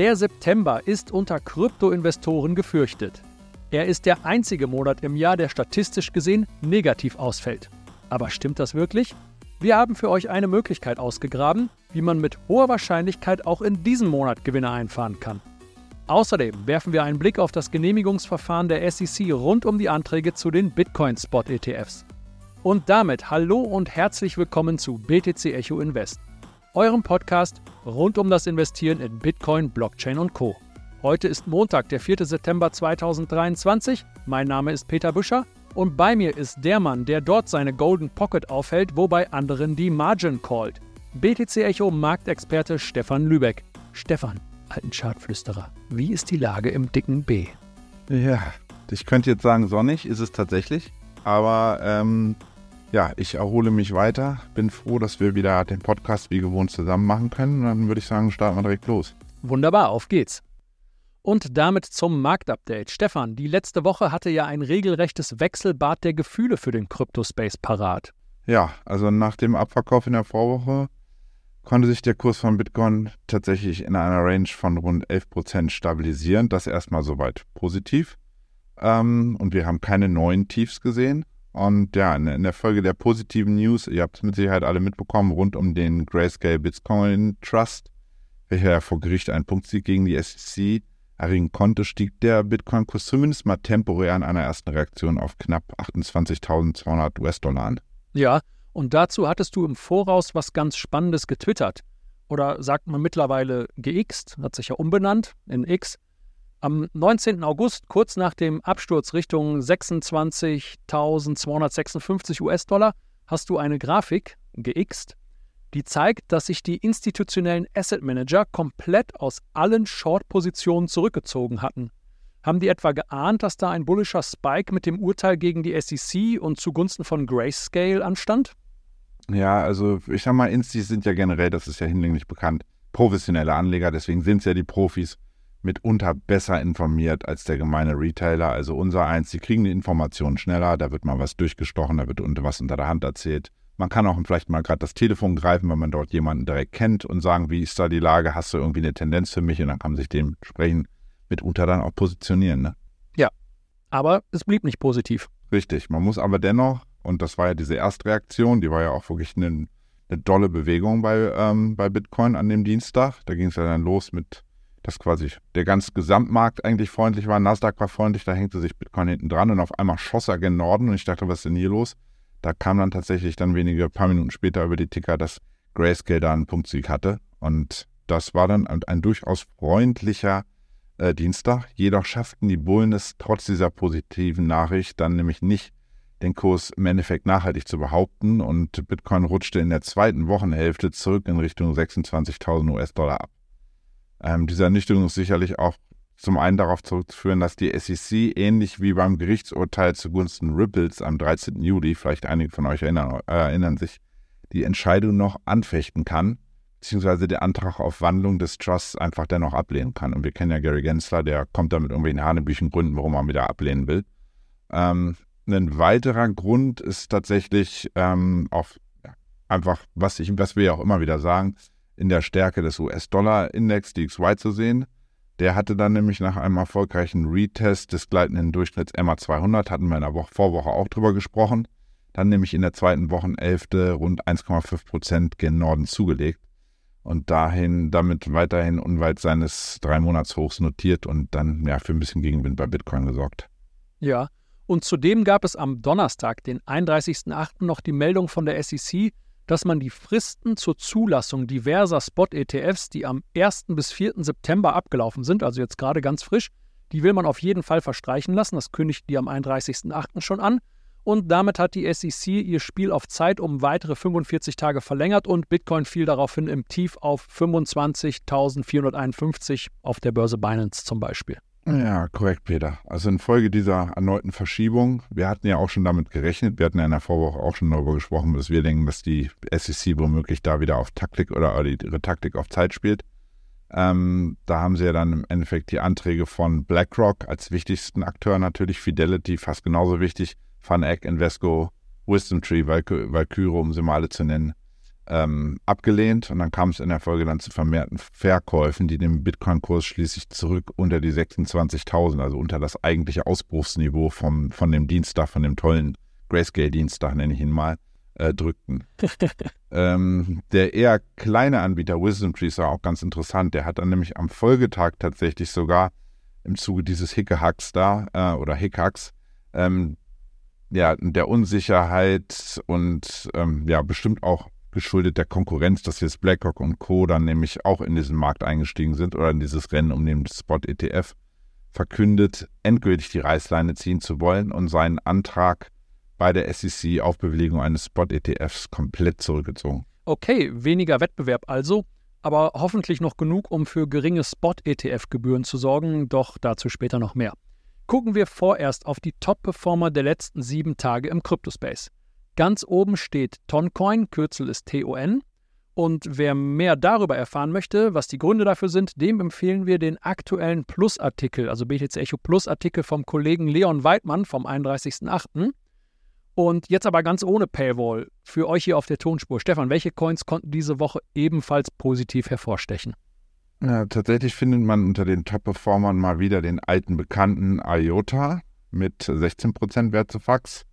Der September ist unter Kryptoinvestoren gefürchtet. Er ist der einzige Monat im Jahr, der statistisch gesehen negativ ausfällt. Aber stimmt das wirklich? Wir haben für euch eine Möglichkeit ausgegraben, wie man mit hoher Wahrscheinlichkeit auch in diesem Monat Gewinne einfahren kann. Außerdem werfen wir einen Blick auf das Genehmigungsverfahren der SEC rund um die Anträge zu den Bitcoin-Spot-ETFs. Und damit hallo und herzlich willkommen zu BTC Echo Invest, eurem Podcast rund um das Investieren in Bitcoin, Blockchain und Co. Heute ist Montag, der 4. September 2023. Mein Name ist Peter Büscher und bei mir ist der Mann, der dort seine Golden Pocket aufhält, wobei anderen die Margin callt. BTC Echo Marktexperte Stefan Lübeck. Stefan, alten Chartflüsterer, wie ist die Lage im dicken B? Ja, ich könnte jetzt sagen, sonnig ist es tatsächlich. Aber ähm, ja, ich erhole mich weiter. Bin froh, dass wir wieder den Podcast wie gewohnt zusammen machen können. Und dann würde ich sagen, starten wir direkt los. Wunderbar, auf geht's. Und damit zum Marktupdate. Stefan, die letzte Woche hatte ja ein regelrechtes Wechselbad der Gefühle für den Cryptospace parat. Ja, also nach dem Abverkauf in der Vorwoche konnte sich der Kurs von Bitcoin tatsächlich in einer Range von rund 11% stabilisieren. Das erstmal soweit positiv. Ähm, und wir haben keine neuen Tiefs gesehen. Und ja, in der Folge der positiven News, ihr habt es mit Sicherheit alle mitbekommen, rund um den Grayscale Bitcoin Trust, welcher ja vor Gericht einen Punktsieg gegen die SEC erringen konnte, stieg der Bitcoin-Kurs zumindest mal temporär an einer ersten Reaktion auf knapp 28.200 US-Dollar an. Ja, und dazu hattest du im Voraus was ganz Spannendes getwittert. Oder sagt man mittlerweile geixt, hat sich ja umbenannt in X. Am 19. August, kurz nach dem Absturz Richtung 26.256 US-Dollar, hast du eine Grafik geixt, die zeigt, dass sich die institutionellen Asset Manager komplett aus allen Short-Positionen zurückgezogen hatten. Haben die etwa geahnt, dass da ein bullischer Spike mit dem Urteil gegen die SEC und zugunsten von Grayscale anstand? Ja, also ich sag mal, Instis sind ja generell, das ist ja hinlänglich bekannt, professionelle Anleger, deswegen sind es ja die Profis mitunter besser informiert als der gemeine Retailer. Also unser eins, die kriegen die Informationen schneller, da wird mal was durchgestochen, da wird unter was unter der Hand erzählt. Man kann auch vielleicht mal gerade das Telefon greifen, wenn man dort jemanden direkt kennt und sagen, wie ist da die Lage, hast du irgendwie eine Tendenz für mich und dann kann man sich dementsprechend mitunter dann auch positionieren. Ne? Ja, aber es blieb nicht positiv. Richtig, man muss aber dennoch und das war ja diese Erstreaktion, die war ja auch wirklich eine, eine dolle Bewegung bei, ähm, bei Bitcoin an dem Dienstag. Da ging es ja dann los mit, dass quasi der ganze Gesamtmarkt eigentlich freundlich war. Nasdaq war freundlich, da hängte sich Bitcoin hinten dran und auf einmal schoss er gen Norden und ich dachte, was ist denn hier los? Da kam dann tatsächlich dann wenige paar Minuten später über die Ticker, dass Grayscale da einen Punktsieg hatte. Und das war dann ein, ein durchaus freundlicher äh, Dienstag. Jedoch schafften die Bullen es trotz dieser positiven Nachricht dann nämlich nicht den Kurs im Endeffekt nachhaltig zu behaupten und Bitcoin rutschte in der zweiten Wochenhälfte zurück in Richtung 26.000 US-Dollar ab. Ähm, diese Ernüchterung ist sicherlich auch zum einen darauf zurückzuführen, dass die SEC ähnlich wie beim Gerichtsurteil zugunsten Ripples am 13. Juli, vielleicht einige von euch erinnern, äh, erinnern sich, die Entscheidung noch anfechten kann, beziehungsweise der Antrag auf Wandlung des Trusts einfach dennoch ablehnen kann. Und wir kennen ja Gary Gensler, der kommt da mit irgendwelchen Hanebüchen Gründen, warum er wieder ablehnen will. Ähm, ein weiterer Grund ist tatsächlich ähm, auch ja, einfach, was, ich, was wir ja auch immer wieder sagen, in der Stärke des US-Dollar-Index DXY zu sehen. Der hatte dann nämlich nach einem erfolgreichen Retest des gleitenden Durchschnitts MA200, hatten wir in der Woche, Vorwoche auch drüber gesprochen, dann nämlich in der zweiten Wochenhälfte rund 1,5 Prozent gen Norden zugelegt und dahin damit weiterhin unweit seines drei Monats Hochs notiert und dann ja für ein bisschen Gegenwind bei Bitcoin gesorgt. Ja, und zudem gab es am Donnerstag, den 31.08., noch die Meldung von der SEC, dass man die Fristen zur Zulassung diverser Spot-ETFs, die am 1. bis 4. September abgelaufen sind, also jetzt gerade ganz frisch, die will man auf jeden Fall verstreichen lassen. Das kündigt die am 31.08. schon an. Und damit hat die SEC ihr Spiel auf Zeit um weitere 45 Tage verlängert und Bitcoin fiel daraufhin im Tief auf 25.451 auf der Börse Binance zum Beispiel. Ja, korrekt, Peter. Also infolge dieser erneuten Verschiebung, wir hatten ja auch schon damit gerechnet, wir hatten ja in der Vorwoche auch schon darüber gesprochen, dass wir denken, dass die SEC womöglich da wieder auf Taktik oder ihre Taktik auf Zeit spielt. Ähm, da haben sie ja dann im Endeffekt die Anträge von BlackRock als wichtigsten Akteur natürlich, Fidelity fast genauso wichtig, FunEgg, Invesco, Wisdom Tree, Valkyrie, um sie mal alle zu nennen, ähm, abgelehnt und dann kam es in der Folge dann zu vermehrten Verkäufen, die den Bitcoin-Kurs schließlich zurück unter die 26.000, also unter das eigentliche Ausbruchsniveau vom, von dem Dienstag, von dem tollen Grayscale-Dienstag, nenne ich ihn mal, äh, drückten. ähm, der eher kleine Anbieter Wisdom Trees war auch ganz interessant. Der hat dann nämlich am Folgetag tatsächlich sogar im Zuge dieses Hickehacks da äh, oder Hickhacks ähm, ja, der Unsicherheit und ähm, ja, bestimmt auch geschuldet der Konkurrenz, dass jetzt BlackRock und Co. dann nämlich auch in diesen Markt eingestiegen sind oder in dieses Rennen um den Spot-ETF, verkündet, endgültig die Reißleine ziehen zu wollen und seinen Antrag bei der SEC auf Bewilligung eines Spot-ETFs komplett zurückgezogen. Okay, weniger Wettbewerb also, aber hoffentlich noch genug, um für geringe Spot-ETF-Gebühren zu sorgen, doch dazu später noch mehr. Gucken wir vorerst auf die Top-Performer der letzten sieben Tage im Cryptospace. Ganz oben steht Toncoin, Kürzel ist TON. Und wer mehr darüber erfahren möchte, was die Gründe dafür sind, dem empfehlen wir den aktuellen Plus-Artikel, also BTC Echo Plus-Artikel vom Kollegen Leon Weidmann vom 31.08. Und jetzt aber ganz ohne Paywall für euch hier auf der Tonspur. Stefan, welche Coins konnten diese Woche ebenfalls positiv hervorstechen? Ja, tatsächlich findet man unter den Top-Performern mal wieder den alten Bekannten IOTA mit 16% Wert zu Fax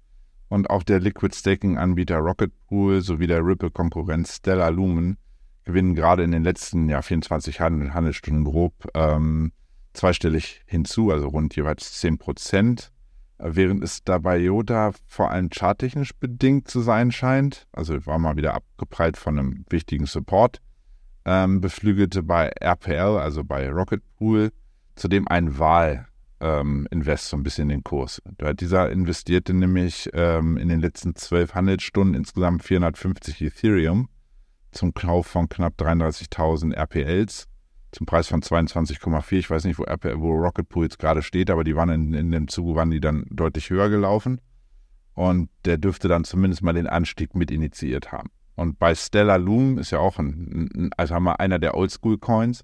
und auch der Liquid Staking Anbieter Rocket Pool sowie der Ripple-Konkurrent Stellar Lumen gewinnen gerade in den letzten ja, 24 Handelsstunden grob ähm, zweistellig hinzu, also rund jeweils 10 Prozent. Während es dabei Yoda vor allem charttechnisch bedingt zu sein scheint, also war mal wieder abgeprallt von einem wichtigen Support, ähm, beflügelte bei RPL, also bei Rocket Pool, zudem ein Wahl ähm, Invest so ein bisschen den Kurs. Dieser investierte nämlich ähm, in den letzten zwölf Handelsstunden insgesamt 450 Ethereum zum Kauf von knapp 33.000 RPLs zum Preis von 22,4. Ich weiß nicht, wo, RPL, wo Rocket jetzt gerade steht, aber die waren in, in dem Zuge waren die dann deutlich höher gelaufen. Und der dürfte dann zumindest mal den Anstieg mit initiiert haben. Und bei Stellar Loom ist ja auch ein also haben wir einer der Oldschool-Coins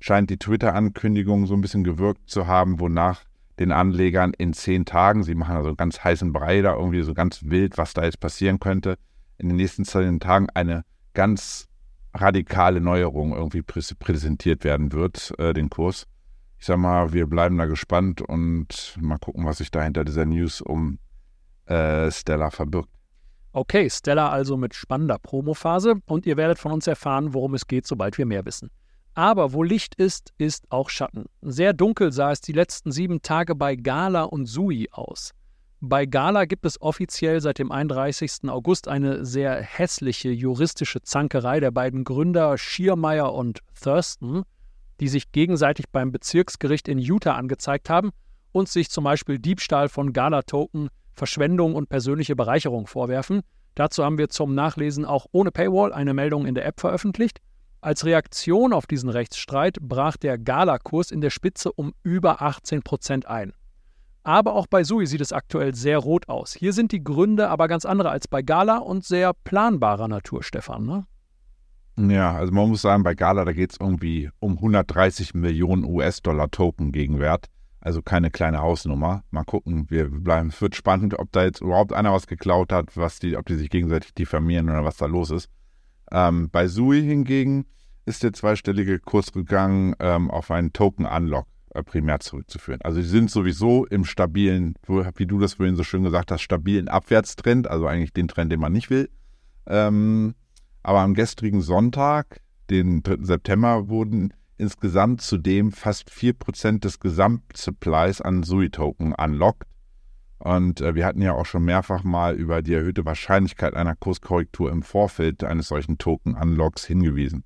scheint die Twitter-Ankündigung so ein bisschen gewirkt zu haben, wonach den Anlegern in zehn Tagen, sie machen also ganz heißen Brei da irgendwie so ganz wild, was da jetzt passieren könnte, in den nächsten zehn Tagen eine ganz radikale Neuerung irgendwie präsentiert werden wird, äh, den Kurs. Ich sag mal, wir bleiben da gespannt und mal gucken, was sich da hinter dieser News um äh, Stella verbirgt. Okay, Stella also mit spannender Promophase und ihr werdet von uns erfahren, worum es geht, sobald wir mehr wissen. Aber wo Licht ist, ist auch Schatten. Sehr dunkel sah es die letzten sieben Tage bei Gala und Sui aus. Bei Gala gibt es offiziell seit dem 31. August eine sehr hässliche juristische Zankerei der beiden Gründer Schiermeier und Thurston, die sich gegenseitig beim Bezirksgericht in Utah angezeigt haben und sich zum Beispiel Diebstahl von Gala-Token, Verschwendung und persönliche Bereicherung vorwerfen. Dazu haben wir zum Nachlesen auch ohne Paywall eine Meldung in der App veröffentlicht. Als Reaktion auf diesen Rechtsstreit brach der Gala-Kurs in der Spitze um über 18 Prozent ein. Aber auch bei Sui sieht es aktuell sehr rot aus. Hier sind die Gründe aber ganz andere als bei Gala und sehr planbarer Natur, Stefan. Ne? Ja, also man muss sagen, bei Gala, da geht es irgendwie um 130 Millionen US-Dollar Token Gegenwert. Also keine kleine Hausnummer. Mal gucken, wir bleiben. Es wird spannend, ob da jetzt überhaupt einer was geklaut hat, was die, ob die sich gegenseitig diffamieren oder was da los ist. Ähm, bei Sui hingegen ist der zweistellige Kursrückgang ähm, auf einen Token-Unlock äh, primär zurückzuführen. Also sie sind sowieso im stabilen, wie du das vorhin so schön gesagt hast, stabilen Abwärtstrend, also eigentlich den Trend, den man nicht will. Ähm, aber am gestrigen Sonntag, den 3. September, wurden insgesamt zudem fast 4% des Gesamtsupplies an Sui-Token unlocked. Und äh, wir hatten ja auch schon mehrfach mal über die erhöhte Wahrscheinlichkeit einer Kurskorrektur im Vorfeld eines solchen Token-Unlocks hingewiesen.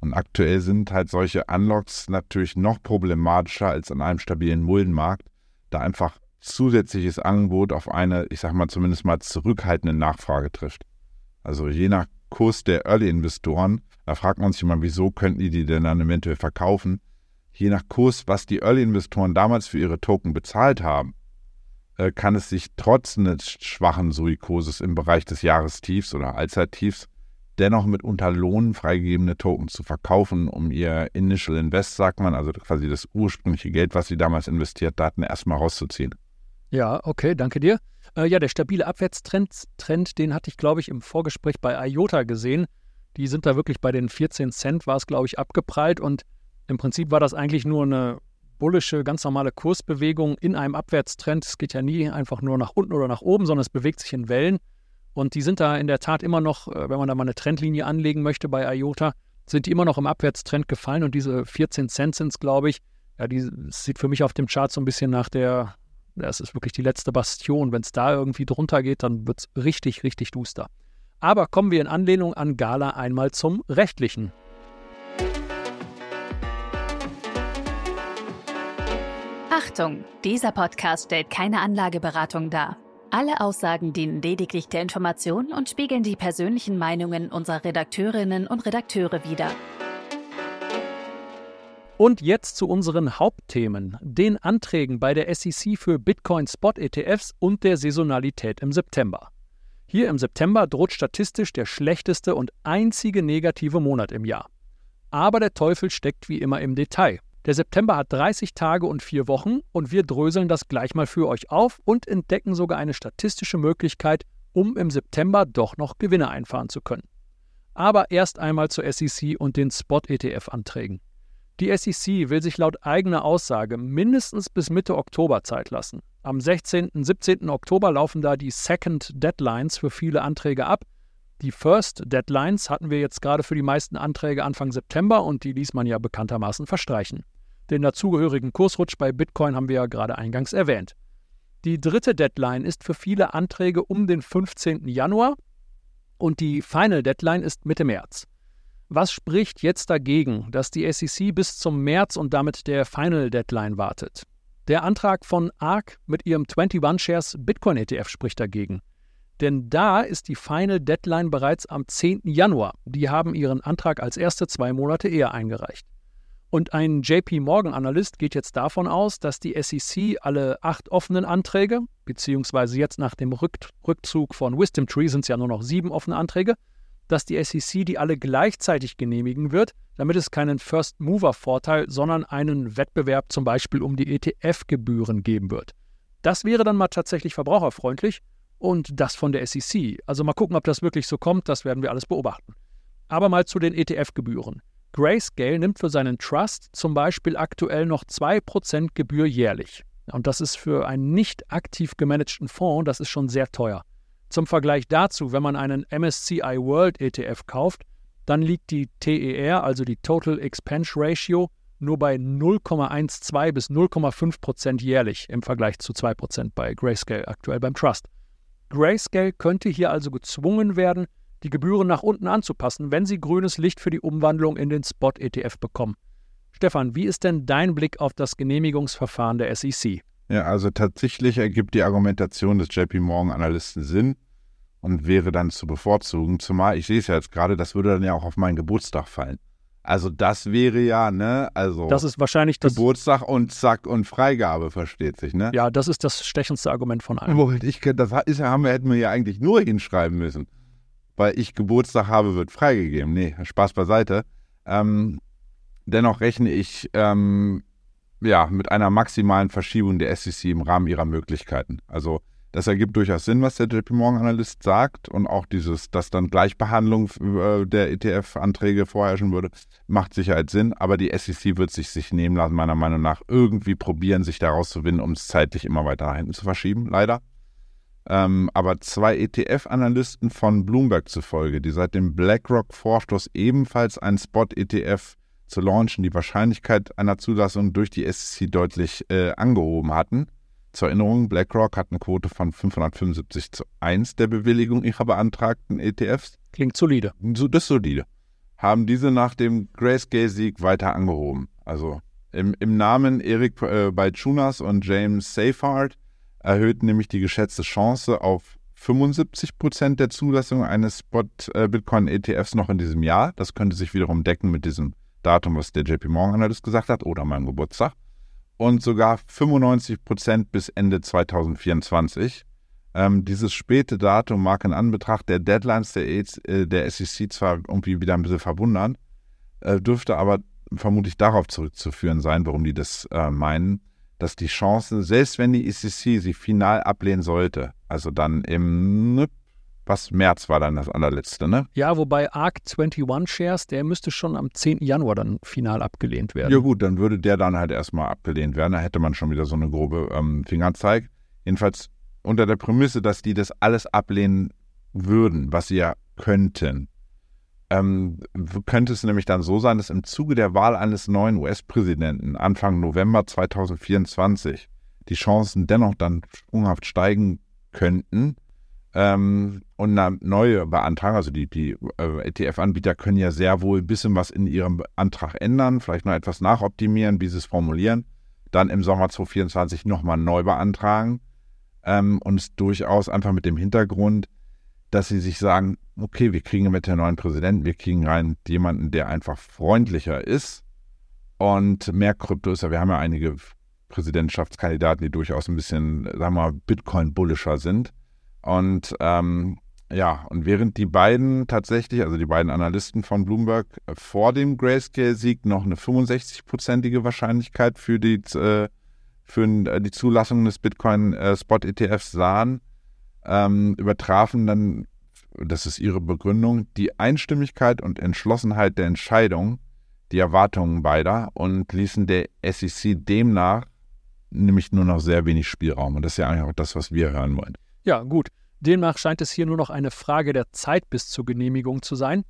Und aktuell sind halt solche Unlocks natürlich noch problematischer als an einem stabilen Muldenmarkt, da einfach zusätzliches Angebot auf eine, ich sag mal zumindest mal zurückhaltende Nachfrage trifft. Also je nach Kurs der Early-Investoren, da fragt man sich immer, wieso könnten die die denn dann eventuell verkaufen? Je nach Kurs, was die Early-Investoren damals für ihre Token bezahlt haben, äh, kann es sich trotz eines schwachen Suikurses im Bereich des Jahrestiefs oder Allzeittiefs dennoch mitunter lohnen, freigegebene Token zu verkaufen, um ihr Initial Invest, sagt man, also quasi das ursprüngliche Geld, was sie damals investiert hatten, erstmal rauszuziehen. Ja, okay, danke dir. Äh, ja, der stabile Abwärtstrend, Trend, den hatte ich, glaube ich, im Vorgespräch bei IOTA gesehen. Die sind da wirklich bei den 14 Cent, war es, glaube ich, abgeprallt. Und im Prinzip war das eigentlich nur eine bullische, ganz normale Kursbewegung in einem Abwärtstrend. Es geht ja nie einfach nur nach unten oder nach oben, sondern es bewegt sich in Wellen. Und die sind da in der Tat immer noch, äh, wenn man da mal eine Trendlinie anlegen möchte bei IOTA, sind die immer noch im Abwärtstrend gefallen. Und diese 14 Cent sind es, glaube ich, ja, die sieht für mich auf dem Chart so ein bisschen nach der, das ist wirklich die letzte Bastion. Wenn es da irgendwie drunter geht, dann wird es richtig, richtig duster. Aber kommen wir in Anlehnung an Gala einmal zum Rechtlichen. Achtung, dieser Podcast stellt keine Anlageberatung dar. Alle Aussagen dienen lediglich der Information und spiegeln die persönlichen Meinungen unserer Redakteurinnen und Redakteure wider. Und jetzt zu unseren Hauptthemen, den Anträgen bei der SEC für Bitcoin Spot ETFs und der Saisonalität im September. Hier im September droht statistisch der schlechteste und einzige negative Monat im Jahr. Aber der Teufel steckt wie immer im Detail. Der September hat 30 Tage und 4 Wochen und wir dröseln das gleich mal für euch auf und entdecken sogar eine statistische Möglichkeit, um im September doch noch Gewinne einfahren zu können. Aber erst einmal zur SEC und den Spot-ETF-Anträgen. Die SEC will sich laut eigener Aussage mindestens bis Mitte Oktober Zeit lassen. Am 16. und 17. Oktober laufen da die Second Deadlines für viele Anträge ab. Die First Deadlines hatten wir jetzt gerade für die meisten Anträge Anfang September und die ließ man ja bekanntermaßen verstreichen. Den dazugehörigen Kursrutsch bei Bitcoin haben wir ja gerade eingangs erwähnt. Die dritte Deadline ist für viele Anträge um den 15. Januar und die Final Deadline ist Mitte März. Was spricht jetzt dagegen, dass die SEC bis zum März und damit der Final Deadline wartet? Der Antrag von ARK mit ihrem 21 Shares Bitcoin ETF spricht dagegen. Denn da ist die Final Deadline bereits am 10. Januar. Die haben ihren Antrag als erste zwei Monate eher eingereicht. Und ein JP Morgan-Analyst geht jetzt davon aus, dass die SEC alle acht offenen Anträge, beziehungsweise jetzt nach dem Rückzug von Wisdom Tree sind es ja nur noch sieben offene Anträge, dass die SEC die alle gleichzeitig genehmigen wird, damit es keinen First-Mover-Vorteil, sondern einen Wettbewerb zum Beispiel um die ETF-Gebühren geben wird. Das wäre dann mal tatsächlich verbraucherfreundlich und das von der SEC. Also mal gucken, ob das wirklich so kommt, das werden wir alles beobachten. Aber mal zu den ETF-Gebühren. Grayscale nimmt für seinen Trust zum Beispiel aktuell noch 2% Gebühr jährlich. Und das ist für einen nicht aktiv gemanagten Fonds, das ist schon sehr teuer. Zum Vergleich dazu, wenn man einen MSCI World ETF kauft, dann liegt die TER, also die Total Expense Ratio, nur bei 0,12 bis 0,5% jährlich im Vergleich zu 2% bei Grayscale aktuell beim Trust. Grayscale könnte hier also gezwungen werden, die Gebühren nach unten anzupassen, wenn sie grünes Licht für die Umwandlung in den Spot-ETF bekommen. Stefan, wie ist denn dein Blick auf das Genehmigungsverfahren der SEC? Ja, also tatsächlich ergibt die Argumentation des JP Morgan Analysten Sinn und wäre dann zu bevorzugen, zumal ich sehe es ja jetzt gerade, das würde dann ja auch auf meinen Geburtstag fallen. Also das wäre ja, ne, also das ist wahrscheinlich das Geburtstag und Zack und Freigabe versteht sich, ne? Ja, das ist das stechendste Argument von allen. Ich, das ist, haben wir, hätten wir ja eigentlich nur hinschreiben müssen weil ich Geburtstag habe, wird freigegeben. Nee, Spaß beiseite. Ähm, dennoch rechne ich ähm, ja, mit einer maximalen Verschiebung der SEC im Rahmen ihrer Möglichkeiten. Also das ergibt durchaus Sinn, was der JP Morgan Analyst sagt und auch dieses, dass dann Gleichbehandlung äh, der ETF-Anträge vorherrschen würde, macht Sicherheit Sinn. Aber die SEC wird sich sich nehmen lassen, meiner Meinung nach, irgendwie probieren, sich daraus zu winnen, um es zeitlich immer weiter nach hinten zu verschieben, leider. Ähm, aber zwei ETF-Analysten von Bloomberg zufolge, die seit dem BlackRock-Vorstoß ebenfalls einen Spot-ETF zu launchen, die Wahrscheinlichkeit einer Zulassung durch die SEC deutlich äh, angehoben hatten. Zur Erinnerung, BlackRock hat eine Quote von 575 zu 1 der Bewilligung ihrer beantragten ETFs. Klingt solide. So, das ist solide. Haben diese nach dem Grayscale-Sieg weiter angehoben. Also im, im Namen Erik äh, Balchunas und James Seyfarth erhöht nämlich die geschätzte Chance auf 75 Prozent der Zulassung eines Spot-Bitcoin-ETFs noch in diesem Jahr. Das könnte sich wiederum decken mit diesem Datum, was der JP Morgan Analyst gesagt hat, oder meinem Geburtstag. Und sogar 95 Prozent bis Ende 2024. Ähm, dieses späte Datum mag in Anbetracht der Deadlines der, äh, der SEC zwar irgendwie wieder ein bisschen verwundern, äh, dürfte aber vermutlich darauf zurückzuführen sein, warum die das äh, meinen dass die Chancen, selbst wenn die ECC sie final ablehnen sollte, also dann im was März war dann das allerletzte, ne? Ja, wobei ARC 21 Shares, der müsste schon am 10. Januar dann final abgelehnt werden. Ja gut, dann würde der dann halt erstmal abgelehnt werden. Da hätte man schon wieder so eine grobe ähm, Fingerzeig. Jedenfalls unter der Prämisse, dass die das alles ablehnen würden, was sie ja könnten. Ähm, könnte es nämlich dann so sein, dass im Zuge der Wahl eines neuen US-Präsidenten Anfang November 2024 die Chancen dennoch dann sprunghaft steigen könnten, ähm, und eine neue beantragen. Also die, die äh, ETF-Anbieter können ja sehr wohl ein bisschen was in ihrem Antrag ändern, vielleicht noch etwas nachoptimieren, wie sie es formulieren, dann im Sommer 2024 nochmal neu beantragen ähm, und es durchaus einfach mit dem Hintergrund, dass sie sich sagen, okay, wir kriegen mit der neuen Präsidenten, wir kriegen rein jemanden, der einfach freundlicher ist und mehr Krypto ist. Wir haben ja einige Präsidentschaftskandidaten, die durchaus ein bisschen, sagen wir mal, Bitcoin-bullischer sind. Und ähm, ja, und während die beiden tatsächlich, also die beiden Analysten von Bloomberg, vor dem Grayscale-Sieg noch eine 65-prozentige Wahrscheinlichkeit für die, äh, für äh, die Zulassung des Bitcoin-Spot-ETFs äh, sahen, ähm, übertrafen dann, das ist ihre Begründung, die Einstimmigkeit und Entschlossenheit der Entscheidung die Erwartungen beider und ließen der SEC demnach nämlich nur noch sehr wenig Spielraum. Und das ist ja eigentlich auch das, was wir hören wollen. Ja, gut. Demnach scheint es hier nur noch eine Frage der Zeit bis zur Genehmigung zu sein.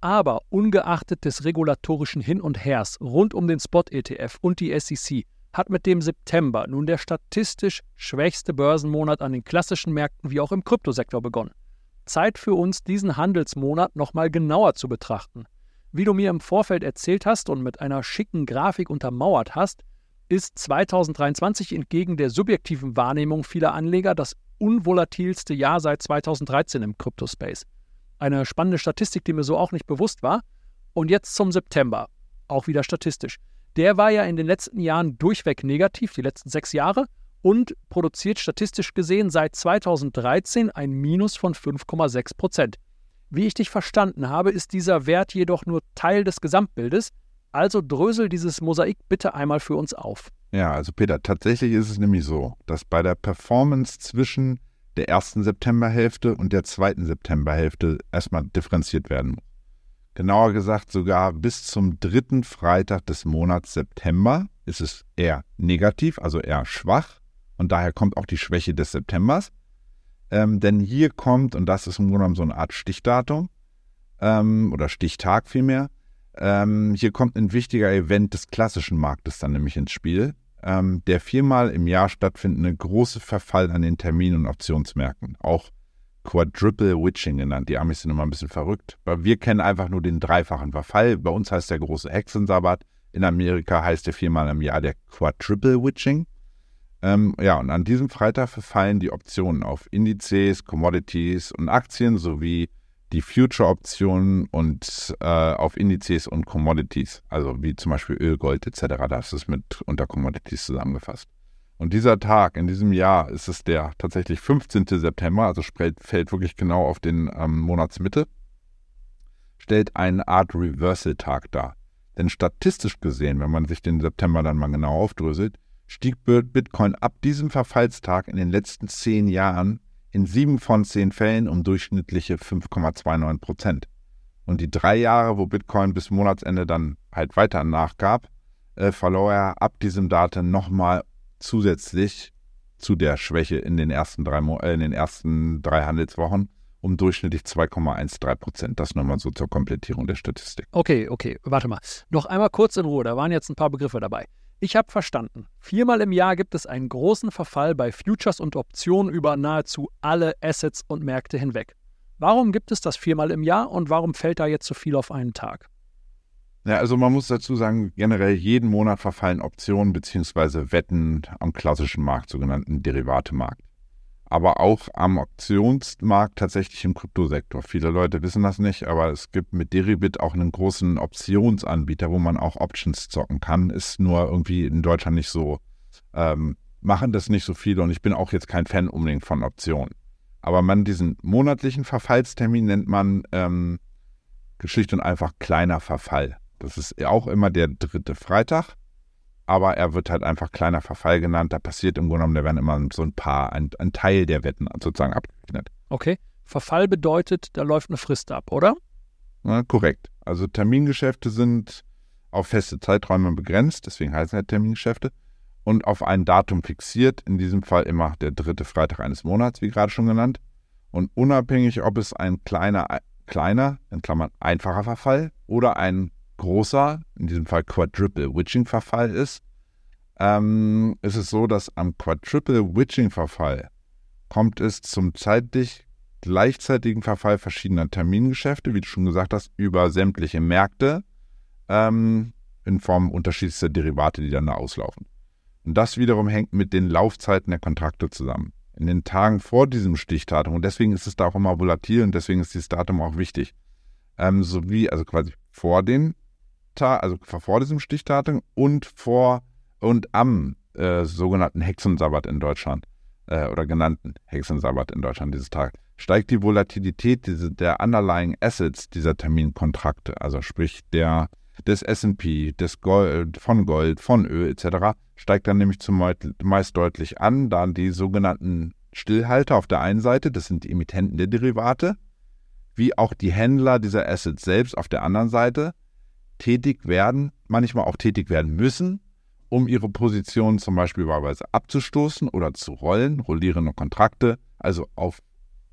Aber ungeachtet des regulatorischen Hin und Hers rund um den Spot-ETF und die SEC hat mit dem September nun der statistisch schwächste Börsenmonat an den klassischen Märkten wie auch im Kryptosektor begonnen. Zeit für uns, diesen Handelsmonat nochmal genauer zu betrachten. Wie du mir im Vorfeld erzählt hast und mit einer schicken Grafik untermauert hast, ist 2023 entgegen der subjektiven Wahrnehmung vieler Anleger das unvolatilste Jahr seit 2013 im Kryptospace. Eine spannende Statistik, die mir so auch nicht bewusst war. Und jetzt zum September, auch wieder statistisch. Der war ja in den letzten Jahren durchweg negativ, die letzten sechs Jahre, und produziert statistisch gesehen seit 2013 ein Minus von 5,6 Prozent. Wie ich dich verstanden habe, ist dieser Wert jedoch nur Teil des Gesamtbildes, also drösel dieses Mosaik bitte einmal für uns auf. Ja, also Peter, tatsächlich ist es nämlich so, dass bei der Performance zwischen der ersten Septemberhälfte und der zweiten Septemberhälfte erstmal differenziert werden muss. Genauer gesagt, sogar bis zum dritten Freitag des Monats September ist es eher negativ, also eher schwach. Und daher kommt auch die Schwäche des Septembers. Ähm, denn hier kommt, und das ist im Grunde genommen so eine Art Stichdatum ähm, oder Stichtag vielmehr, ähm, hier kommt ein wichtiger Event des klassischen Marktes dann nämlich ins Spiel. Ähm, der viermal im Jahr stattfindende große Verfall an den Termin- und Optionsmärkten, auch Quadruple Witching genannt. Die Amis sind immer ein bisschen verrückt, weil wir kennen einfach nur den dreifachen Verfall. Bei uns heißt der große Hexensabbat. In Amerika heißt der viermal im Jahr der Quadruple Witching. Ähm, ja, und an diesem Freitag verfallen die Optionen auf Indizes, Commodities und Aktien sowie die Future-Optionen und äh, auf Indizes und Commodities, also wie zum Beispiel Öl, Gold etc. Das ist mit unter Commodities zusammengefasst. Und dieser Tag in diesem Jahr ist es der tatsächlich 15. September, also fällt, wirklich genau auf den ähm, Monatsmitte, stellt eine Art Reversal-Tag dar. Denn statistisch gesehen, wenn man sich den September dann mal genau aufdröselt, stieg Bitcoin ab diesem Verfallstag in den letzten zehn Jahren in sieben von zehn Fällen um durchschnittliche 5,29 Prozent. Und die drei Jahre, wo Bitcoin bis Monatsende dann halt weiter nachgab, äh, verlor er ab diesem Datum nochmal zusätzlich zu der Schwäche in den ersten drei, äh, in den ersten drei Handelswochen um durchschnittlich 2,13 Prozent. Das nochmal so zur Komplettierung der Statistik. Okay, okay, warte mal. Noch einmal kurz in Ruhe, da waren jetzt ein paar Begriffe dabei. Ich habe verstanden. Viermal im Jahr gibt es einen großen Verfall bei Futures und Optionen über nahezu alle Assets und Märkte hinweg. Warum gibt es das viermal im Jahr und warum fällt da jetzt so viel auf einen Tag? Ja, also man muss dazu sagen, generell jeden Monat verfallen Optionen bzw. Wetten am klassischen Markt, sogenannten Derivatemarkt aber auch am Optionsmarkt tatsächlich im Kryptosektor. Viele Leute wissen das nicht, aber es gibt mit Deribit auch einen großen Optionsanbieter, wo man auch Options zocken kann. Ist nur irgendwie in Deutschland nicht so, ähm, machen das nicht so viele und ich bin auch jetzt kein Fan unbedingt von Optionen. Aber man diesen monatlichen Verfallstermin nennt man ähm, schlicht und einfach kleiner Verfall. Das ist auch immer der dritte Freitag aber er wird halt einfach kleiner Verfall genannt. Da passiert im Grunde genommen, da werden immer so ein paar, ein, ein Teil der Wetten sozusagen abgerechnet. Okay. Verfall bedeutet, da läuft eine Frist ab, oder? Ja, korrekt. Also Termingeschäfte sind auf feste Zeiträume begrenzt, deswegen heißen ja Termingeschäfte, und auf ein Datum fixiert, in diesem Fall immer der dritte Freitag eines Monats, wie gerade schon genannt. Und unabhängig, ob es ein kleiner, kleiner, in Klammern einfacher Verfall oder ein großer, in diesem Fall Quadruple Witching Verfall ist, ähm, ist es so, dass am Quadruple Witching Verfall kommt es zum zeitlich gleichzeitigen Verfall verschiedener Termingeschäfte, wie du schon gesagt hast, über sämtliche Märkte ähm, in Form unterschiedlichster Derivate, die dann da auslaufen. Und das wiederum hängt mit den Laufzeiten der Kontrakte zusammen. In den Tagen vor diesem Stichdatum, und deswegen ist es da auch immer volatil und deswegen ist dieses Datum auch wichtig, ähm, sowie, also quasi vor den Tag, also vor diesem Stichdatum und vor und am äh, sogenannten Hexensabbat in Deutschland äh, oder genannten Hexensabbat in Deutschland dieses Tag, steigt die Volatilität diese, der underlying Assets dieser Terminkontrakte, also sprich der des S&P, des Gold, von Gold, von Öl etc., steigt dann nämlich zumeist deutlich an, da die sogenannten Stillhalter auf der einen Seite, das sind die Emittenten der Derivate, wie auch die Händler dieser Assets selbst auf der anderen Seite tätig werden, manchmal auch tätig werden müssen, um ihre Position zum Beispiel wahlweise abzustoßen oder zu rollen, rollierende Kontrakte, also auf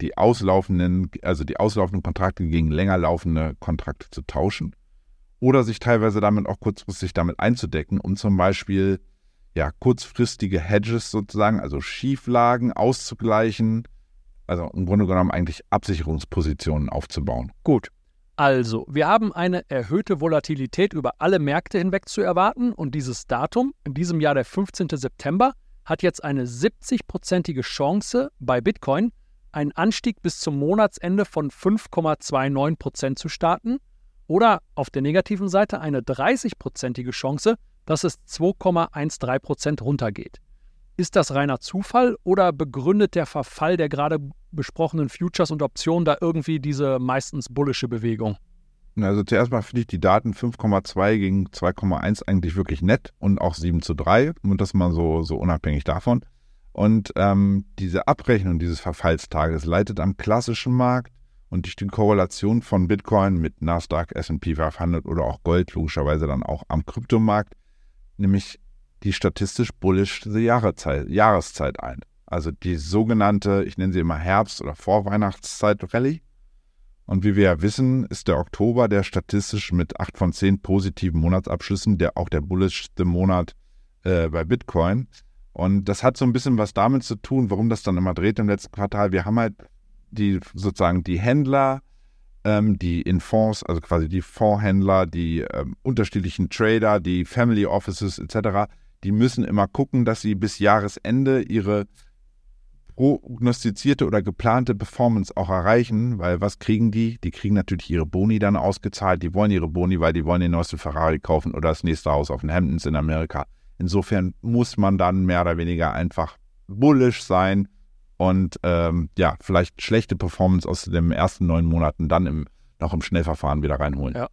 die auslaufenden, also die auslaufenden Kontrakte gegen länger laufende Kontrakte zu tauschen oder sich teilweise damit auch kurzfristig damit einzudecken, um zum Beispiel ja, kurzfristige Hedges sozusagen, also Schieflagen auszugleichen, also im Grunde genommen eigentlich Absicherungspositionen aufzubauen. Gut. Also, wir haben eine erhöhte Volatilität über alle Märkte hinweg zu erwarten und dieses Datum, in diesem Jahr der 15. September, hat jetzt eine 70-prozentige Chance bei Bitcoin, einen Anstieg bis zum Monatsende von 5,29 Prozent zu starten oder auf der negativen Seite eine 30-prozentige Chance, dass es 2,13 Prozent runtergeht. Ist das reiner Zufall oder begründet der Verfall der gerade besprochenen Futures und Optionen da irgendwie diese meistens bullische Bewegung? Also zuerst mal finde ich die Daten 5,2 gegen 2,1 eigentlich wirklich nett und auch 7 zu 3 und das mal so, so unabhängig davon. Und ähm, diese Abrechnung dieses Verfallstages leitet am klassischen Markt und durch die Korrelation von Bitcoin mit Nasdaq, S&P 500 oder auch Gold logischerweise dann auch am Kryptomarkt, nämlich die statistisch bullischste Jahreszeit, Jahreszeit ein. Also die sogenannte, ich nenne sie immer Herbst- oder Vorweihnachtszeit-Rallye. Und wie wir ja wissen, ist der Oktober der statistisch mit 8 von 10 positiven Monatsabschlüssen der auch der bullischste Monat äh, bei Bitcoin. Und das hat so ein bisschen was damit zu tun, warum das dann immer dreht im letzten Quartal. Wir haben halt die sozusagen die Händler, ähm, die in Fonds, also quasi die Fondshändler, die ähm, unterschiedlichen Trader, die Family Offices etc., die müssen immer gucken, dass sie bis Jahresende ihre prognostizierte oder geplante Performance auch erreichen, weil was kriegen die? Die kriegen natürlich ihre Boni dann ausgezahlt. Die wollen ihre Boni, weil die wollen den neuesten Ferrari kaufen oder das nächste Haus auf den Hamptons in Amerika. Insofern muss man dann mehr oder weniger einfach bullish sein und ähm, ja, vielleicht schlechte Performance aus den ersten neun Monaten dann im, noch im Schnellverfahren wieder reinholen. Ja.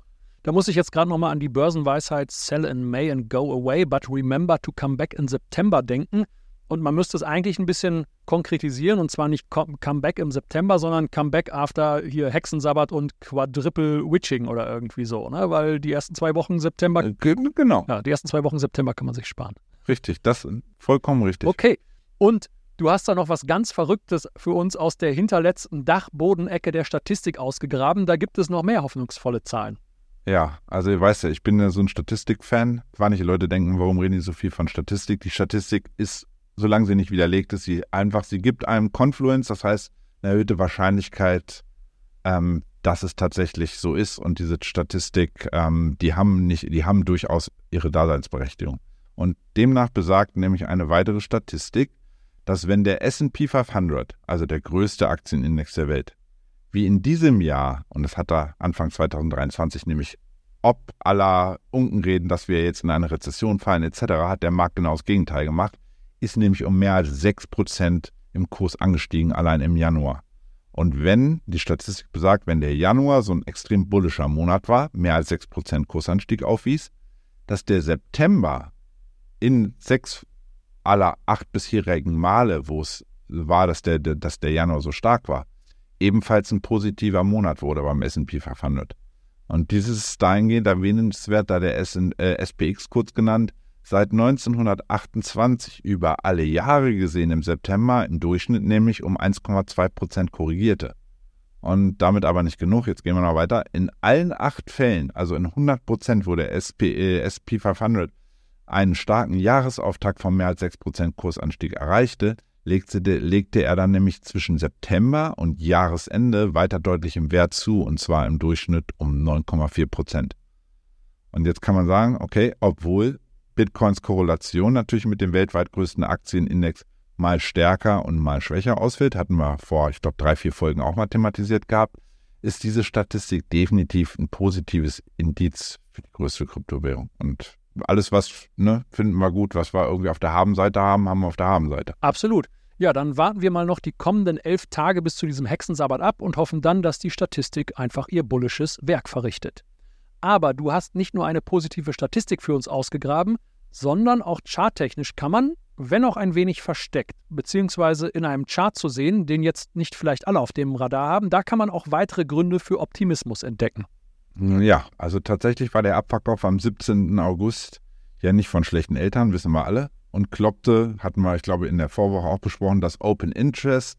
Da muss ich jetzt gerade nochmal an die Börsenweisheit Sell in May and go away, but remember to come back in September denken. Und man müsste es eigentlich ein bisschen konkretisieren und zwar nicht come back im September, sondern come back after hier Hexensabbat und Quadruple Witching oder irgendwie so, ne? Weil die ersten zwei Wochen September. Äh, genau. Ja, die ersten zwei Wochen September kann man sich sparen. Richtig, das vollkommen richtig. Okay. Und Du hast da noch was ganz Verrücktes für uns aus der hinterletzten Dachbodenecke der Statistik ausgegraben. Da gibt es noch mehr hoffnungsvolle Zahlen. Ja, also ihr weißt ja, ich bin ja so ein Statistik-Fan. Manche Leute denken, warum reden die so viel von Statistik? Die Statistik ist, solange sie nicht widerlegt ist, sie einfach, sie gibt einem Confluence, das heißt eine erhöhte Wahrscheinlichkeit, ähm, dass es tatsächlich so ist. Und diese Statistik, ähm, die haben nicht, die haben durchaus ihre Daseinsberechtigung. Und demnach besagt nämlich eine weitere Statistik, dass wenn der SP 500, also der größte Aktienindex der Welt, wie in diesem Jahr, und das hat er Anfang 2023 nämlich ob aller Unkenreden, dass wir jetzt in eine Rezession fallen etc., hat der Markt genau das Gegenteil gemacht, ist nämlich um mehr als 6% im Kurs angestiegen, allein im Januar. Und wenn, die Statistik besagt, wenn der Januar so ein extrem bullischer Monat war, mehr als 6% Kursanstieg aufwies, dass der September in sechs aller acht bisherigen Male, wo es war, dass der, dass der Januar so stark war, ebenfalls ein positiver Monat wurde beim S&P 500. Und dieses dahingehend erwähnenswert, da der SPX kurz genannt seit 1928 über alle Jahre gesehen im September im Durchschnitt nämlich um 1,2 Prozent korrigierte. Und damit aber nicht genug. Jetzt gehen wir noch weiter. In allen acht Fällen, also in 100 Prozent, wo der SP, äh, SP 500 einen starken Jahresauftakt von mehr als 6 Prozent Kursanstieg erreichte, legte, legte er dann nämlich zwischen September und Jahresende weiter deutlich im Wert zu, und zwar im Durchschnitt um 9,4 Prozent. Und jetzt kann man sagen, okay, obwohl Bitcoins Korrelation natürlich mit dem weltweit größten Aktienindex mal stärker und mal schwächer ausfällt, hatten wir vor, ich glaube, drei, vier Folgen auch mal thematisiert gehabt, ist diese Statistik definitiv ein positives Indiz für die größte Kryptowährung. Und alles, was ne, finden wir gut, was wir irgendwie auf der Habenseite haben, haben wir auf der Habenseite. Absolut. Ja, dann warten wir mal noch die kommenden elf Tage bis zu diesem Hexensabbat ab und hoffen dann, dass die Statistik einfach ihr bullisches Werk verrichtet. Aber du hast nicht nur eine positive Statistik für uns ausgegraben, sondern auch charttechnisch kann man, wenn auch ein wenig versteckt, beziehungsweise in einem Chart zu sehen, den jetzt nicht vielleicht alle auf dem Radar haben, da kann man auch weitere Gründe für Optimismus entdecken. Ja, also tatsächlich war der Abverkauf am 17. August ja nicht von schlechten Eltern, wissen wir alle. Und kloppte, hatten wir, ich glaube, in der Vorwoche auch besprochen, das Open Interest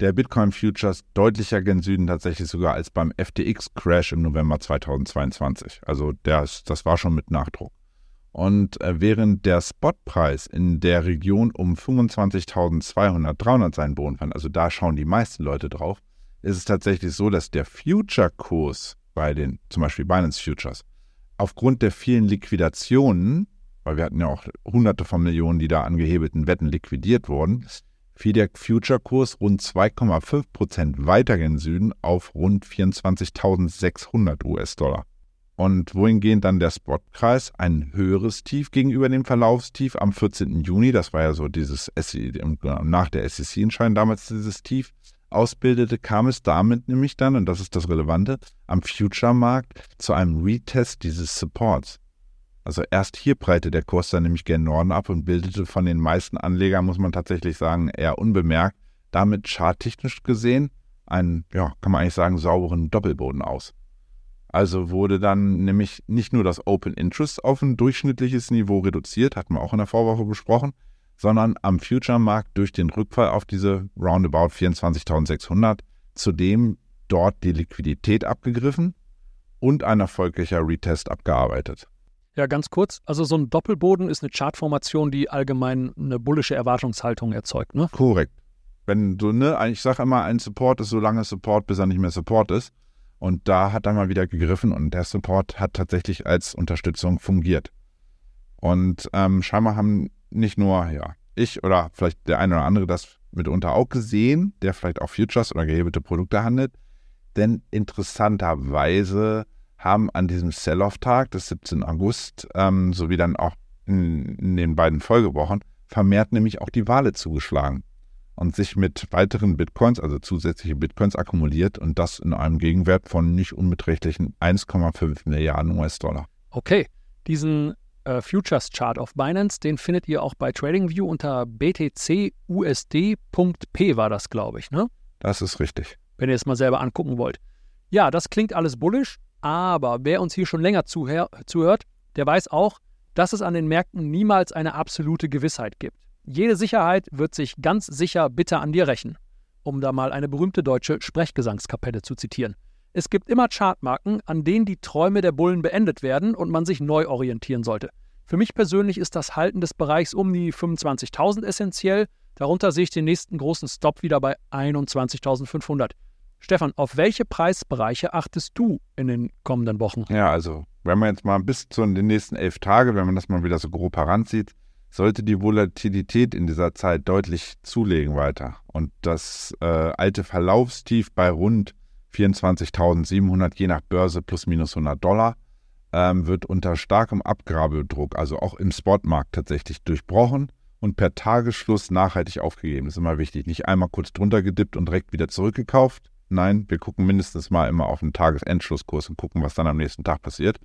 der Bitcoin Futures deutlicher gen Süden tatsächlich sogar als beim FTX-Crash im November 2022. Also das, das war schon mit Nachdruck. Und äh, während der Spotpreis in der Region um 25.200, 300 seinen Boden fand, also da schauen die meisten Leute drauf, ist es tatsächlich so, dass der Future-Kurs bei den zum Beispiel Binance Futures aufgrund der vielen Liquidationen, weil wir hatten ja auch hunderte von Millionen, die da an gehebelten Wetten liquidiert wurden, fiel der Future-Kurs rund 2,5 Prozent weiter gen Süden auf rund 24.600 US-Dollar. Und wohingehend dann der Spotkreis ein höheres Tief gegenüber dem Verlaufstief am 14. Juni, das war ja so dieses nach der SEC-Entscheidung damals dieses Tief, ausbildete, kam es damit nämlich dann, und das ist das Relevante, am Future-Markt zu einem Retest dieses Supports. Also erst hier breite der Kurs dann nämlich gen Norden ab und bildete von den meisten Anlegern, muss man tatsächlich sagen, eher unbemerkt, damit charttechnisch gesehen einen, ja, kann man eigentlich sagen, sauberen Doppelboden aus. Also wurde dann nämlich nicht nur das Open Interest auf ein durchschnittliches Niveau reduziert, hatten wir auch in der Vorwoche besprochen, sondern am Future-Markt durch den Rückfall auf diese roundabout 24.600 zudem dort die Liquidität abgegriffen und ein erfolgreicher Retest abgearbeitet. Ja, ganz kurz. Also so ein Doppelboden ist eine Chartformation, die allgemein eine bullische Erwartungshaltung erzeugt, ne? Korrekt. Wenn du, ne, ich sage immer, ein Support ist so lange Support, bis er nicht mehr Support ist. Und da hat er mal wieder gegriffen und der Support hat tatsächlich als Unterstützung fungiert. Und ähm, scheinbar haben nicht nur, ja, ich oder vielleicht der eine oder andere das mitunter auch gesehen, der vielleicht auch Futures oder gehebelte Produkte handelt. Denn interessanterweise haben an diesem Sell-Off-Tag des 17. August ähm, sowie dann auch in, in, den beiden Folgewochen vermehrt nämlich auch die Wale zugeschlagen und sich mit weiteren Bitcoins, also zusätzliche Bitcoins akkumuliert und das in einem Gegenwert von nicht unbeträchtlichen 1,5 Milliarden US-Dollar. Okay, diesen äh, Futures Chart auf Binance, den findet ihr auch bei TradingView unter btcusd.p war das, glaube ich, ne? Das ist richtig. Wenn ihr es mal selber angucken wollt. Ja, das klingt alles bullisch, aber wer uns hier schon länger zuhört, der weiß auch, dass es an den Märkten niemals eine absolute Gewissheit gibt. Jede Sicherheit wird sich ganz sicher bitter an dir rächen, um da mal eine berühmte deutsche Sprechgesangskapelle zu zitieren. Es gibt immer Chartmarken, an denen die Träume der Bullen beendet werden und man sich neu orientieren sollte. Für mich persönlich ist das Halten des Bereichs um die 25.000 essentiell. Darunter sehe ich den nächsten großen Stop wieder bei 21.500. Stefan, auf welche Preisbereiche achtest du in den kommenden Wochen? Ja, also wenn man jetzt mal bis zu den nächsten elf Tage, wenn man das mal wieder so grob heranzieht, sollte die Volatilität in dieser Zeit deutlich zulegen weiter. Und das äh, alte Verlaufstief bei rund 24.700 je nach Börse plus minus 100 Dollar ähm, wird unter starkem Abgrabedruck, also auch im Spotmarkt tatsächlich durchbrochen und per Tagesschluss nachhaltig aufgegeben. Das ist immer wichtig. Nicht einmal kurz drunter gedippt und direkt wieder zurückgekauft, Nein, wir gucken mindestens mal immer auf den Tagesendschlusskurs und gucken, was dann am nächsten Tag passiert.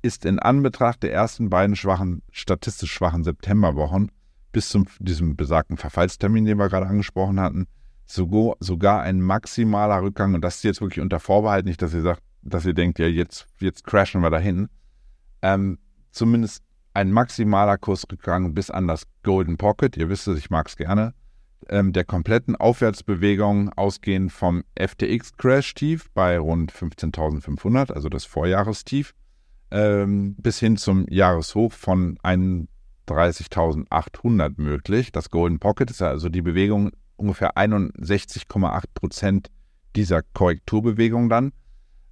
Ist in Anbetracht der ersten beiden schwachen, statistisch schwachen Septemberwochen bis zu diesem besagten Verfallstermin, den wir gerade angesprochen hatten, sogar, ein maximaler Rückgang, und das ist jetzt wirklich unter Vorbehalt, nicht, dass ihr sagt, dass ihr denkt, ja, jetzt, jetzt crashen wir dahin. Ähm, zumindest ein maximaler Kursrückgang bis an das Golden Pocket. Ihr wisst es, ich mag es gerne. Ähm, der kompletten Aufwärtsbewegung ausgehend vom FTX-Crash-Tief bei rund 15.500, also das Vorjahrestief, ähm, bis hin zum Jahreshoch von 31.800 möglich. Das Golden Pocket ist also die Bewegung ungefähr 61,8 Prozent dieser Korrekturbewegung dann.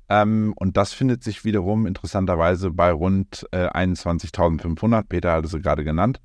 Ähm, und das findet sich wiederum interessanterweise bei rund äh, 21.500. Peter hat es gerade genannt.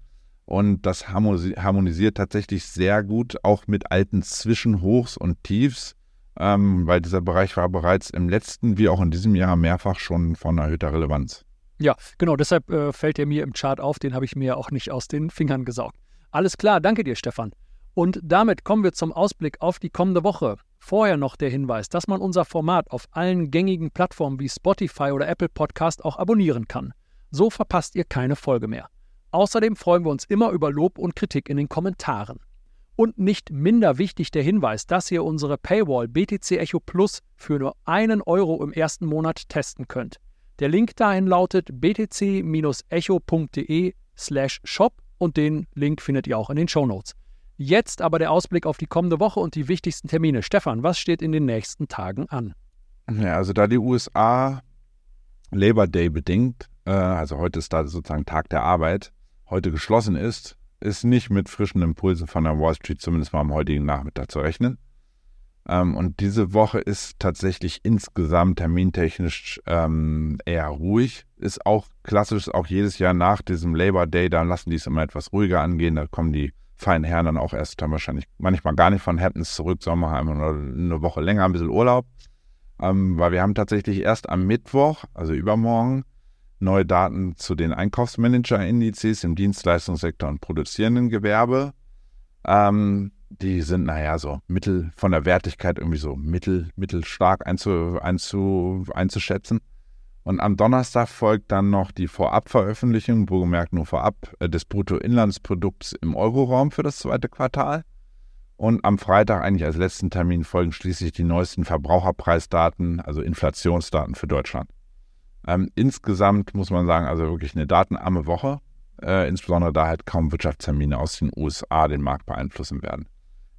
Und das harmonisiert tatsächlich sehr gut auch mit alten Zwischenhochs und Tiefs, ähm, weil dieser Bereich war bereits im letzten wie auch in diesem Jahr mehrfach schon von erhöhter Relevanz. Ja, genau, deshalb äh, fällt er mir im Chart auf, den habe ich mir auch nicht aus den Fingern gesaugt. Alles klar, danke dir, Stefan. Und damit kommen wir zum Ausblick auf die kommende Woche. Vorher noch der Hinweis, dass man unser Format auf allen gängigen Plattformen wie Spotify oder Apple Podcast auch abonnieren kann. So verpasst ihr keine Folge mehr. Außerdem freuen wir uns immer über Lob und Kritik in den Kommentaren. Und nicht minder wichtig der Hinweis, dass ihr unsere Paywall BTC Echo Plus für nur einen Euro im ersten Monat testen könnt. Der Link dahin lautet btc-echo.de slash shop und den Link findet ihr auch in den Show Notes. Jetzt aber der Ausblick auf die kommende Woche und die wichtigsten Termine. Stefan, was steht in den nächsten Tagen an? Ja, also da die USA Labor Day bedingt, äh, also heute ist da sozusagen Tag der Arbeit, heute geschlossen ist, ist nicht mit frischen Impulsen von der Wall Street zumindest mal am heutigen Nachmittag zu rechnen. Ähm, und diese Woche ist tatsächlich insgesamt termintechnisch ähm, eher ruhig. Ist auch klassisch, auch jedes Jahr nach diesem Labor Day, da lassen die es immer etwas ruhiger angehen. Da kommen die feinen Herren dann auch erst dann wahrscheinlich manchmal gar nicht von Hamptons zurück, sondern machen eine Woche länger, ein bisschen Urlaub. Ähm, weil wir haben tatsächlich erst am Mittwoch, also übermorgen, neue Daten zu den Einkaufsmanager-Indizes im Dienstleistungssektor und produzierenden Gewerbe. Ähm, die sind, naja, so mittel von der Wertigkeit irgendwie so mittel, mittelstark einzu, einzu, einzuschätzen. Und am Donnerstag folgt dann noch die Vorabveröffentlichung, wohlgemerkt nur vorab, äh, des Bruttoinlandsprodukts im Euroraum für das zweite Quartal. Und am Freitag, eigentlich als letzten Termin, folgen schließlich die neuesten Verbraucherpreisdaten, also Inflationsdaten für Deutschland. Ähm, insgesamt muss man sagen, also wirklich eine datenarme Woche, äh, insbesondere da halt kaum Wirtschaftstermine aus den USA den Markt beeinflussen werden.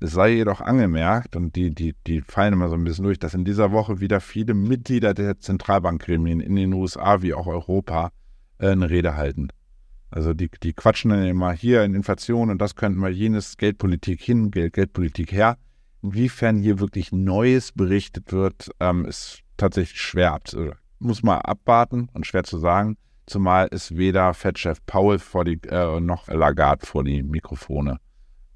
Es sei jedoch angemerkt, und die, die, die fallen immer so ein bisschen durch, dass in dieser Woche wieder viele Mitglieder der Zentralbankgremien in den USA wie auch Europa äh, eine Rede halten. Also die, die quatschen dann immer hier in Inflation und das könnten wir jenes Geldpolitik hin, Geld, Geldpolitik her. Inwiefern hier wirklich Neues berichtet wird, ähm, ist tatsächlich schwer muss man abwarten und schwer zu sagen, zumal es weder Fed-Chef Powell vor die, äh, noch Lagarde vor die Mikrofone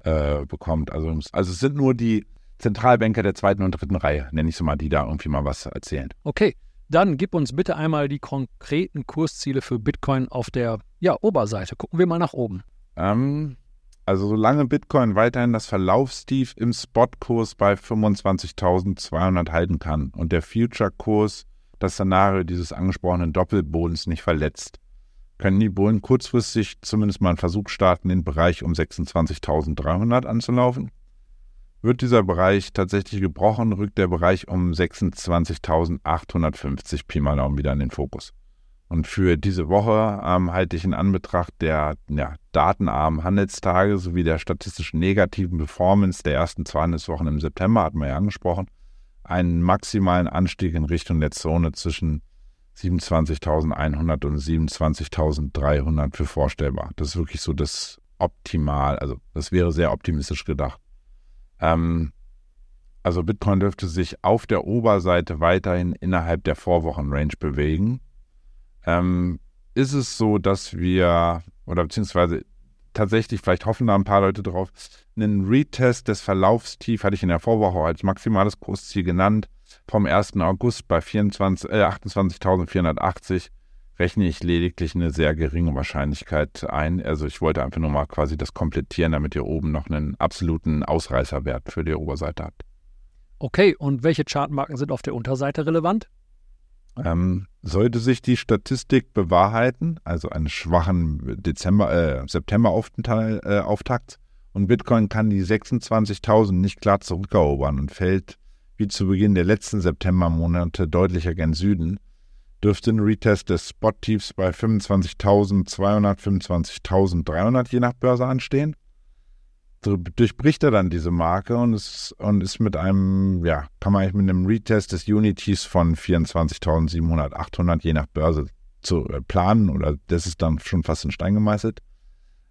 äh, bekommt. Also, also es sind nur die Zentralbanker der zweiten und dritten Reihe, nenne ich so mal, die da irgendwie mal was erzählen. Okay, dann gib uns bitte einmal die konkreten Kursziele für Bitcoin auf der ja, Oberseite. Gucken wir mal nach oben. Ähm, also solange Bitcoin weiterhin das Verlaufstief im Spotkurs bei 25.200 halten kann und der Future-Kurs das Szenario dieses angesprochenen Doppelbodens nicht verletzt, können die Bullen kurzfristig zumindest mal einen Versuch starten, den Bereich um 26.300 anzulaufen. Wird dieser Bereich tatsächlich gebrochen, rückt der Bereich um 26.850 Pi mal Daumen wieder in den Fokus. Und für diese Woche ähm, halte ich in Anbetracht der ja, datenarmen Handelstage sowie der statistischen negativen Performance der ersten zwei Handelswochen im September, hatten wir ja angesprochen, einen maximalen Anstieg in Richtung der Zone zwischen 27.100 und 27.300 für vorstellbar. Das ist wirklich so das Optimal. Also das wäre sehr optimistisch gedacht. Ähm, also Bitcoin dürfte sich auf der Oberseite weiterhin innerhalb der Vorwochen-Range bewegen. Ähm, ist es so, dass wir, oder beziehungsweise tatsächlich, vielleicht hoffen da ein paar Leute drauf, einen Retest des Verlaufstief hatte ich in der Vorwoche als maximales Kursziel genannt vom 1. August bei 24, äh, 28.480 rechne ich lediglich eine sehr geringe Wahrscheinlichkeit ein. Also ich wollte einfach nur mal quasi das komplettieren, damit ihr oben noch einen absoluten Ausreißerwert für die Oberseite habt. Okay, und welche Chartmarken sind auf der Unterseite relevant? Ähm, sollte sich die Statistik bewahrheiten, also einen schwachen Dezember, äh, September-Auftakt äh, und Bitcoin kann die 26.000 nicht klar zurückerobern und fällt wie zu Beginn der letzten Septembermonate deutlicher gen Süden, dürfte ein Retest des Spot-Tiefs bei 25.200, 25.300 je nach Börse anstehen. Durchbricht er dann diese Marke und ist, und ist mit einem, ja, kann man eigentlich mit einem Retest des Unities von 24.700, 800 je nach Börse zu äh, planen oder das ist dann schon fast in Stein gemeißelt,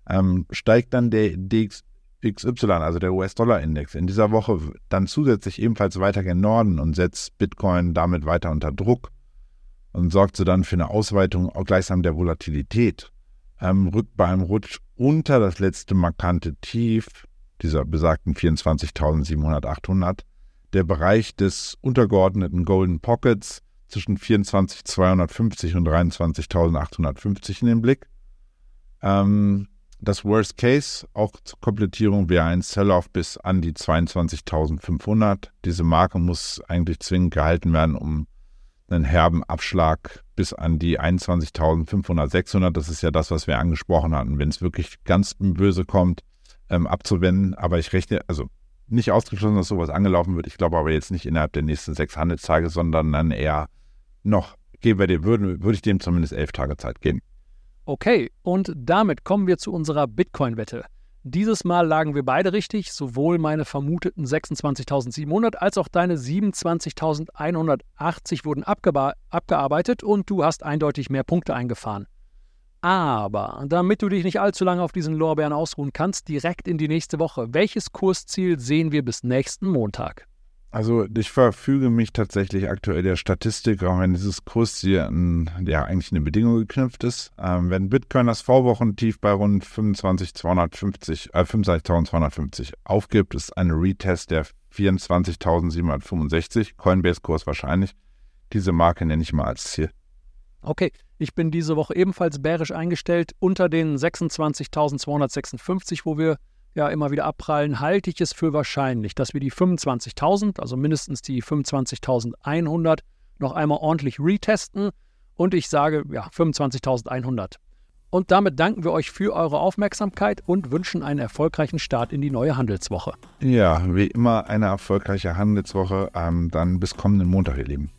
ähm, steigt dann der DXY, also der US-Dollar-Index, in dieser Woche dann zusätzlich ebenfalls weiter gen Norden und setzt Bitcoin damit weiter unter Druck und sorgt so dann für eine Ausweitung auch gleichsam der Volatilität, ähm, rückt bei einem Rutsch unter das letzte markante Tief dieser besagten 24.700, 800, der Bereich des untergeordneten Golden Pockets zwischen 24.250 und 23.850 in den Blick. Ähm, das Worst Case, auch zur Komplettierung, wäre ein Sell-off bis an die 22.500. Diese Marke muss eigentlich zwingend gehalten werden, um einen herben Abschlag bis an die 21.500, 600. Das ist ja das, was wir angesprochen hatten. Wenn es wirklich ganz böse kommt, ähm, abzuwenden. Aber ich rechne, also nicht ausgeschlossen, dass sowas angelaufen wird. Ich glaube aber jetzt nicht innerhalb der nächsten sechs Handelstage, sondern dann eher noch, geben wir dem, würde, würde ich dem zumindest elf Tage Zeit geben. Okay, und damit kommen wir zu unserer Bitcoin-Wette. Dieses Mal lagen wir beide richtig, sowohl meine vermuteten 26.700 als auch deine 27.180 wurden abgearbeitet und du hast eindeutig mehr Punkte eingefahren. Aber damit du dich nicht allzu lange auf diesen Lorbeeren ausruhen kannst, direkt in die nächste Woche. Welches Kursziel sehen wir bis nächsten Montag? Also ich verfüge mich tatsächlich aktuell der Statistik, auch wenn dieses Kurs hier an, ja, eigentlich eine Bedingung geknüpft ist. Ähm, wenn Bitcoin das Vorwochentief bei rund 25.250, äh, 25.250 aufgibt, ist ein Retest der 24.765, Coinbase-Kurs wahrscheinlich. Diese Marke nenne ich mal als Ziel. Okay, ich bin diese Woche ebenfalls bärisch eingestellt unter den 26.256, wo wir ja immer wieder abprallen, halte ich es für wahrscheinlich, dass wir die 25.000, also mindestens die 25.100, noch einmal ordentlich retesten. Und ich sage, ja, 25.100. Und damit danken wir euch für eure Aufmerksamkeit und wünschen einen erfolgreichen Start in die neue Handelswoche. Ja, wie immer eine erfolgreiche Handelswoche. Ähm, dann bis kommenden Montag, ihr Lieben.